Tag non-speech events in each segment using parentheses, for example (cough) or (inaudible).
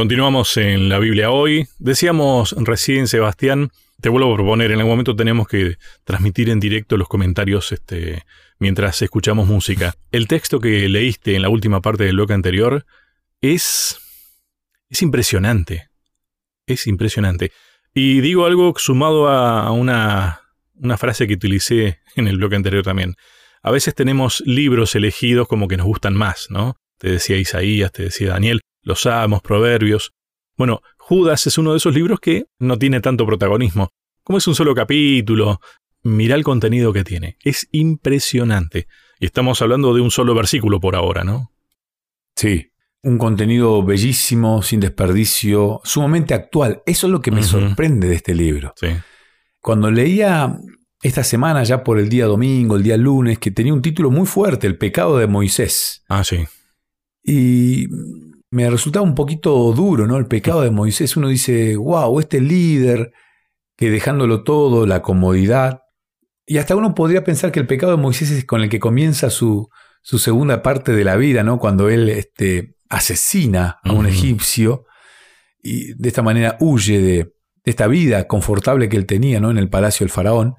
Continuamos en la Biblia hoy. Decíamos recién, Sebastián, te vuelvo a proponer, en algún momento tenemos que transmitir en directo los comentarios este, mientras escuchamos música. El texto que leíste en la última parte del bloque anterior es, es impresionante. Es impresionante. Y digo algo sumado a una, una frase que utilicé en el bloque anterior también. A veces tenemos libros elegidos como que nos gustan más, ¿no? Te decía Isaías, te decía Daniel, los Salmos, Proverbios. Bueno, Judas es uno de esos libros que no tiene tanto protagonismo. Como es un solo capítulo, mira el contenido que tiene. Es impresionante. Y estamos hablando de un solo versículo por ahora, ¿no? Sí, un contenido bellísimo, sin desperdicio, sumamente actual. Eso es lo que me sorprende de este libro. Sí. Cuando leía esta semana, ya por el día domingo, el día lunes, que tenía un título muy fuerte, El pecado de Moisés. Ah, sí. Y me resultaba un poquito duro, ¿no? El pecado de Moisés. Uno dice, wow, este líder que dejándolo todo, la comodidad. Y hasta uno podría pensar que el pecado de Moisés es con el que comienza su, su segunda parte de la vida, ¿no? Cuando él este, asesina a un egipcio y de esta manera huye de, de, esta vida confortable que él tenía, ¿no? En el palacio del faraón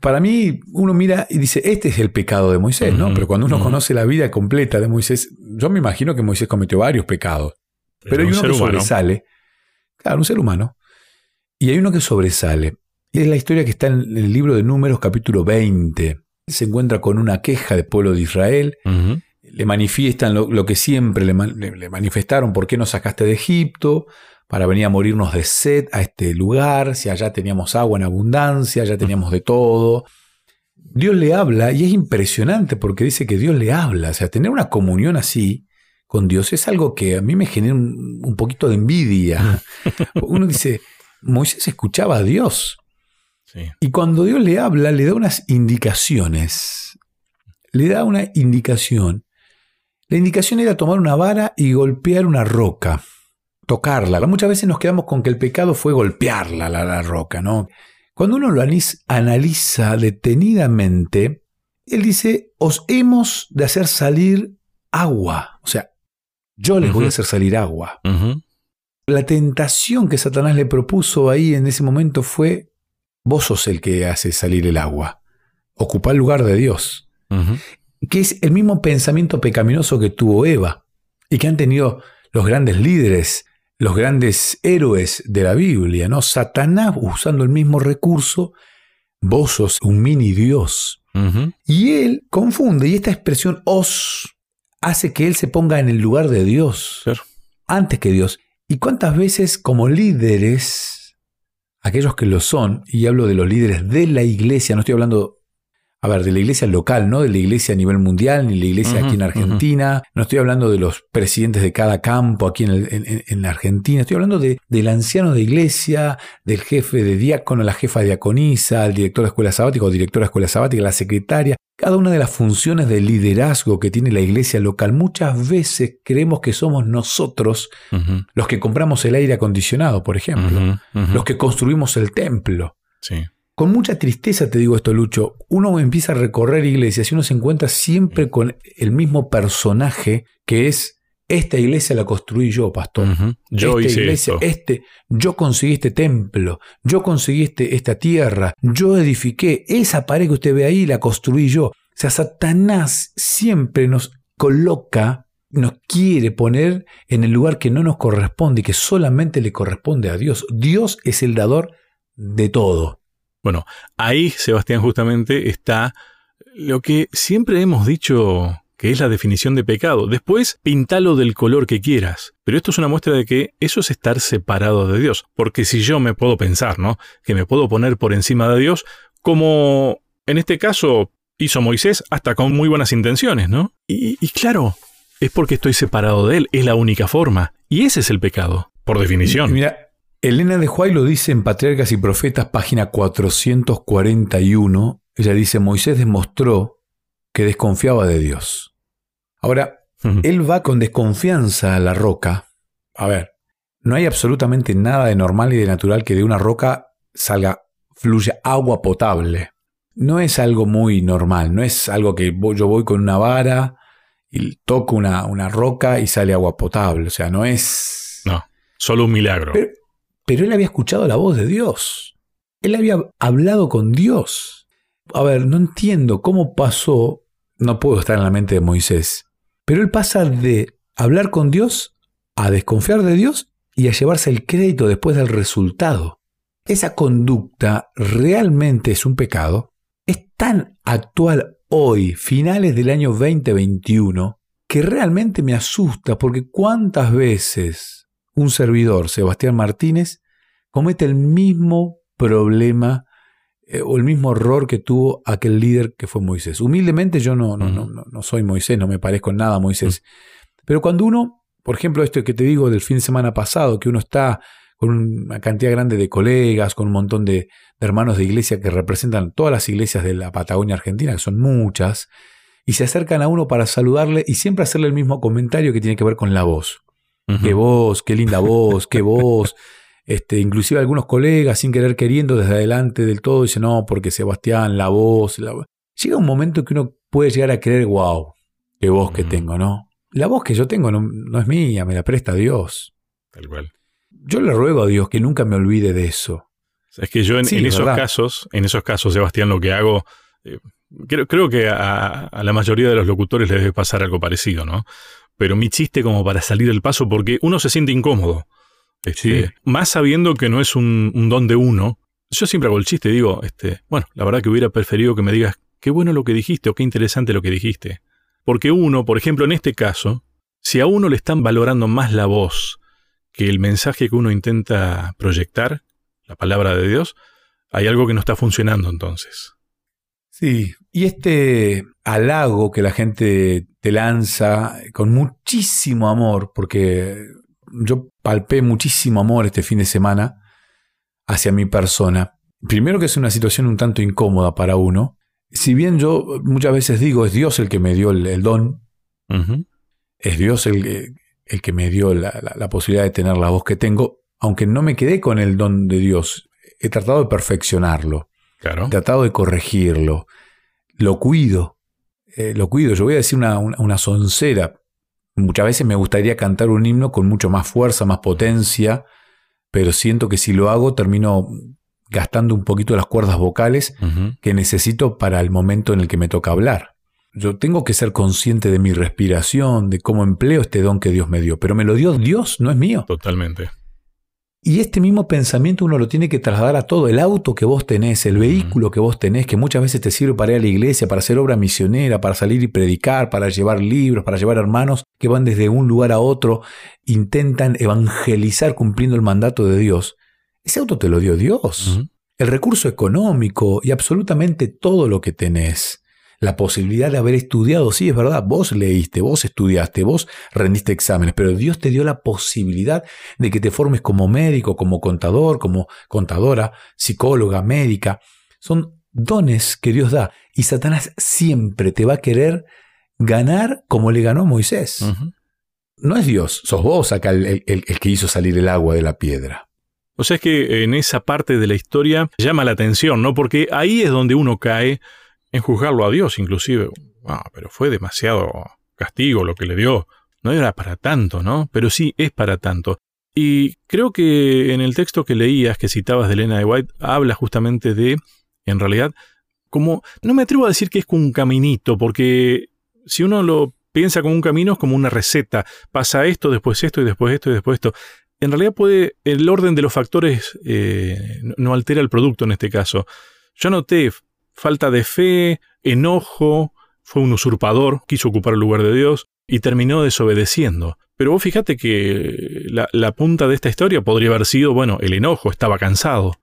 para mí uno mira y dice, este es el pecado de Moisés, ¿no? Pero cuando uno conoce la vida completa de Moisés, yo me imagino que Moisés cometió varios pecados. Pero, hay uno que sobresale. Claro, un ser humano. Y hay uno que sobresale. Y es la historia que está en el libro de Números, capítulo 20. Se encuentra con una queja del pueblo de Israel. Le manifiestan lo, que siempre le, le, manifestaron, ¿por qué nos sacaste de Egipto? Para venir a morirnos de sed a este lugar, si allá teníamos agua en abundancia, allá teníamos de todo. Dios le habla y es impresionante porque dice que Dios le habla, o sea, tener una comunión así con Dios es algo que a mí me genera un, poquito de envidia. (laughs) Uno dice, Moisés escuchaba a Dios. Y cuando Dios le habla, le da unas indicaciones. Le da una indicación. La indicación era tomar una vara y golpear una roca tocarla. Muchas veces nos quedamos con que el pecado fue golpearla, la, la roca, ¿no? Cuando uno lo analiza detenidamente, él dice, os hemos de hacer salir agua. O sea, yo les voy a hacer salir agua. La tentación que Satanás le propuso ahí en ese momento fue, vos sos el que hace salir el agua. Ocupa el lugar de Dios. Que es el mismo pensamiento pecaminoso que tuvo Eva y que han tenido los grandes líderes los grandes héroes de la Biblia, ¿no? Satanás usando el mismo recurso, vos sos un mini Dios. Y él confunde, y esta expresión os hace que él se ponga en el lugar de Dios, antes que Dios. ¿Y cuántas veces como líderes, aquellos que lo son, y hablo de los líderes de la iglesia, no estoy hablando a ver, de la iglesia local, no de la iglesia a nivel mundial, ni la iglesia aquí en Argentina. No estoy hablando de los presidentes de cada campo aquí en, en, Argentina. Estoy hablando de, del anciano de iglesia, del jefe de diácono, la jefa de diaconisa, el director de escuela sabática o directora de escuela sabática, la secretaria. Cada una de las funciones de liderazgo que tiene la iglesia local, muchas veces creemos que somos nosotros los que compramos el aire acondicionado, por ejemplo, los que construimos el templo. Sí. Con mucha tristeza te digo esto, Lucho. Uno empieza a recorrer iglesias y uno se encuentra siempre con el mismo personaje que es esta iglesia la construí yo, pastor. Yo esta hice iglesia, este, yo conseguí este templo, yo conseguí este, esta tierra, yo edifiqué esa pared que usted ve ahí, la construí yo. O sea, Satanás siempre nos coloca, nos quiere poner en el lugar que no nos corresponde y que solamente le corresponde a Dios. Dios es el dador de todo. Bueno, ahí, Sebastián, justamente está lo que siempre hemos dicho que es la definición de pecado. Después, pintalo del color que quieras. Pero esto es una muestra de que eso es estar separado de Dios. Porque si yo me puedo pensar, ¿no? Que me puedo poner por encima de Dios, como en este caso hizo Moisés, hasta con muy buenas intenciones, ¿no? Y, y claro, es porque estoy separado de Él, es la única forma. Y ese es el pecado, por definición. Mira, Elena de Huay lo dice en Patriarcas y Profetas, página 441. Ella dice, Moisés demostró que desconfiaba de Dios. Ahora, él va con desconfianza a la roca. A ver, no hay absolutamente nada de normal y de natural que de una roca salga, fluya agua potable. No es algo muy normal, no es algo que yo voy con una vara y toco una, una roca y sale agua potable. O sea, no es Solo un milagro. Pero, pero él había escuchado la voz de Dios. Él había hablado con Dios. A ver, no entiendo cómo pasó, no puedo estar en la mente de Moisés, pero él pasa de hablar con Dios a desconfiar de Dios y a llevarse el crédito después del resultado. Esa conducta realmente es un pecado. Es tan actual hoy, finales del año 2021, que realmente me asusta porque cuántas veces un servidor, Sebastián Martínez, comete el mismo problema eh, o el mismo error que tuvo aquel líder que fue Moisés. Humildemente yo no, no, no, no, soy Moisés, no me parezco en nada a Moisés. Pero cuando uno, por ejemplo, esto que te digo del fin de semana pasado, que uno está con una cantidad grande de colegas, con un montón de, de, hermanos de iglesia que representan todas las iglesias de la Patagonia Argentina, que son muchas, y se acercan a uno para saludarle y siempre hacerle el mismo comentario que tiene que ver con la voz. Qué voz, qué linda voz, qué voz. (laughs) Este, inclusive algunos colegas, sin querer queriendo, desde adelante del todo, dicen, no, porque Sebastián, la voz. La... Llega un momento que uno puede llegar a creer, wow, qué voz que tengo, ¿no? La voz que yo tengo no, no es mía, me la presta Dios. Tal cual. Yo le ruego a Dios que nunca me olvide de eso. Es que yo en, Sí, en es esos verdad. casos, en esos casos, Sebastián, lo que hago, eh, creo, creo que a, a la mayoría de los locutores les debe pasar algo parecido, ¿no? Pero mi chiste como para salir del paso, porque uno se siente incómodo. Este, Sí. Más sabiendo que no es un, un don de uno. Yo siempre hago el chiste, digo, este, bueno, la verdad que hubiera preferido que me digas qué bueno lo que dijiste o qué interesante lo que dijiste. Porque uno, por ejemplo, en este caso, si a uno le están valorando más la voz que el mensaje que uno intenta proyectar, la palabra de Dios, hay algo que no está funcionando entonces. Sí, y este halago que la gente te lanza con muchísimo amor, porque yo palpé muchísimo amor este fin de semana hacia mi persona. Primero que es una situación un tanto incómoda para uno. Si bien yo muchas veces digo, es Dios el que me dio el, el don, es Dios el, el que me dio la, la- la posibilidad de tener la voz que tengo, aunque no me quedé con el don de Dios, he tratado de perfeccionarlo. Claro. He tratado de corregirlo. Lo cuido. Eh, lo cuido. Yo voy a decir una, una, una soncera. Muchas veces me gustaría cantar un himno con mucho más fuerza, más potencia, pero siento que si lo hago termino gastando un poquito las cuerdas vocales que necesito para el momento en el que me toca hablar. Yo tengo que ser consciente de mi respiración, de cómo empleo este don que Dios me dio, pero me lo dio Dios, no es mío. Totalmente. Y este mismo pensamiento uno lo tiene que trasladar a todo. El auto que vos tenés, el vehículo que vos tenés, que muchas veces te sirve para ir a la iglesia, para hacer obra misionera, para salir y predicar, para llevar libros, para llevar hermanos que van desde un lugar a otro, intentan evangelizar cumpliendo el mandato de Dios. Ese auto te lo dio Dios. El recurso económico y absolutamente todo lo que tenés. La posibilidad de haber estudiado, sí, es verdad, vos leíste, vos estudiaste, vos rendiste exámenes, pero Dios te dio la posibilidad de que te formes como médico, como contador, como contadora, psicóloga, médica. Son dones que Dios da y Satanás siempre te va a querer ganar como le ganó a Moisés. No es Dios, sos vos acá el, el- el que hizo salir el agua de la piedra. O sea, es que en esa parte de la historia llama la atención, ¿no? Porque ahí es donde uno cae en juzgarlo a Dios, inclusive. Ah, pero fue demasiado castigo lo que le dio. No era para tanto, ¿no? Pero sí es para tanto. Y creo que en el texto que leías, que citabas de Elena de White, habla justamente de, en realidad, como, no me atrevo a decir que es como un caminito, porque si uno lo piensa como un camino es como una receta. Pasa esto, después esto y después esto y después esto en realidad puede, el orden de los factores eh, no- altera el producto en este caso. Yo noté falta de fe, enojo, fue un usurpador, quiso ocupar el lugar de Dios y terminó desobedeciendo. Pero vos fíjate que la, la punta de esta historia podría haber sido, bueno, el enojo, estaba cansado.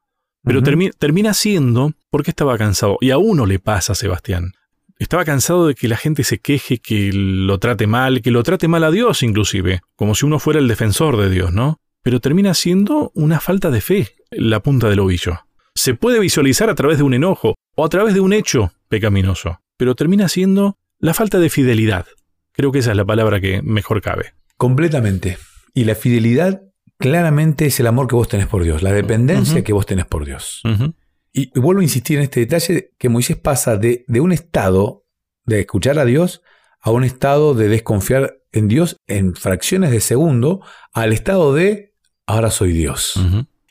Pero termi- termina siendo porque estaba cansado. Y a uno le pasa, Sebastián. Estaba cansado de que la gente se queje, que lo trate mal, que lo trate mal a Dios inclusive, como si uno fuera el defensor de Dios, ¿no? Pero termina siendo una falta de fe la punta del ovillo. Se puede visualizar a través de un enojo o a través de un hecho pecaminoso, pero termina siendo la falta de fidelidad. Creo que esa es la palabra que mejor cabe. Completamente. Y la fidelidad claramente es el amor que vos tenés por Dios, la dependencia que vos tenés por Dios. Y, y vuelvo a insistir en este detalle que Moisés pasa de, de un estado de escuchar a Dios a un estado de desconfiar en Dios en fracciones de segundo al estado de ahora soy Dios.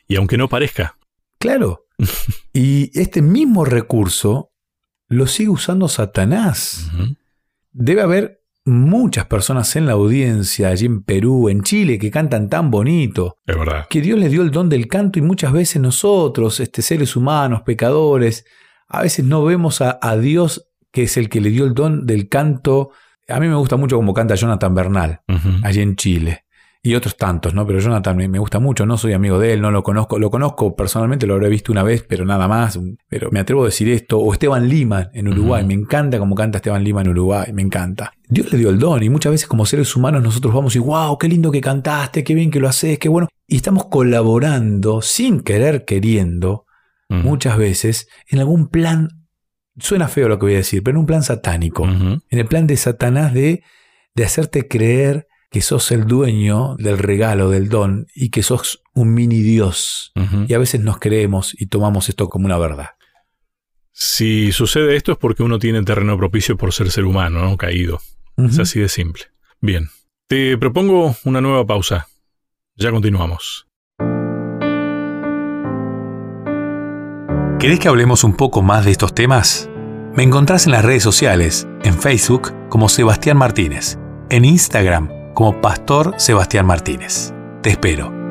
Y aunque no parezca. Claro. (laughs) y este mismo recurso lo sigue usando Satanás. Debe haber muchas personas en la audiencia, allí en Perú, en Chile, que cantan tan bonito, Es verdad. que Dios les dio el don del canto y muchas veces nosotros, este, seres humanos, pecadores, a veces no vemos a, a Dios que es el que le dio el don del canto. A mí me gusta mucho como canta Jonathan Bernal, allí en Chile. Y otros tantos, ¿no? Pero Jonathan me, me gusta mucho, no soy amigo de él, no lo conozco, lo conozco personalmente, lo habré visto una vez, pero nada más. Pero me atrevo a decir esto. O Esteban Lima en Uruguay, me encanta como canta Esteban Lima en Uruguay, me encanta. Dios le dio el don y muchas veces como seres humanos nosotros vamos y, wow, qué lindo que cantaste, qué bien que lo haces, qué bueno. Y estamos colaborando sin querer queriendo, muchas veces, en algún plan, suena feo lo que voy a decir, pero en un plan satánico en el plan de Satanás de, de hacerte creer que sos el dueño del regalo, del don, y que sos un mini Dios. Y a veces nos creemos y tomamos esto como una verdad. Si sucede esto es porque uno tiene terreno propicio por ser ser humano, ¿no? Caído. Es así de simple. Bien. Te propongo una nueva pausa. Ya continuamos. ¿Querés que hablemos un poco más de estos temas? Me encontrás en las redes sociales, en Facebook como Sebastián Martínez, en Instagram como Pastor Sebastián Martínez. Te espero.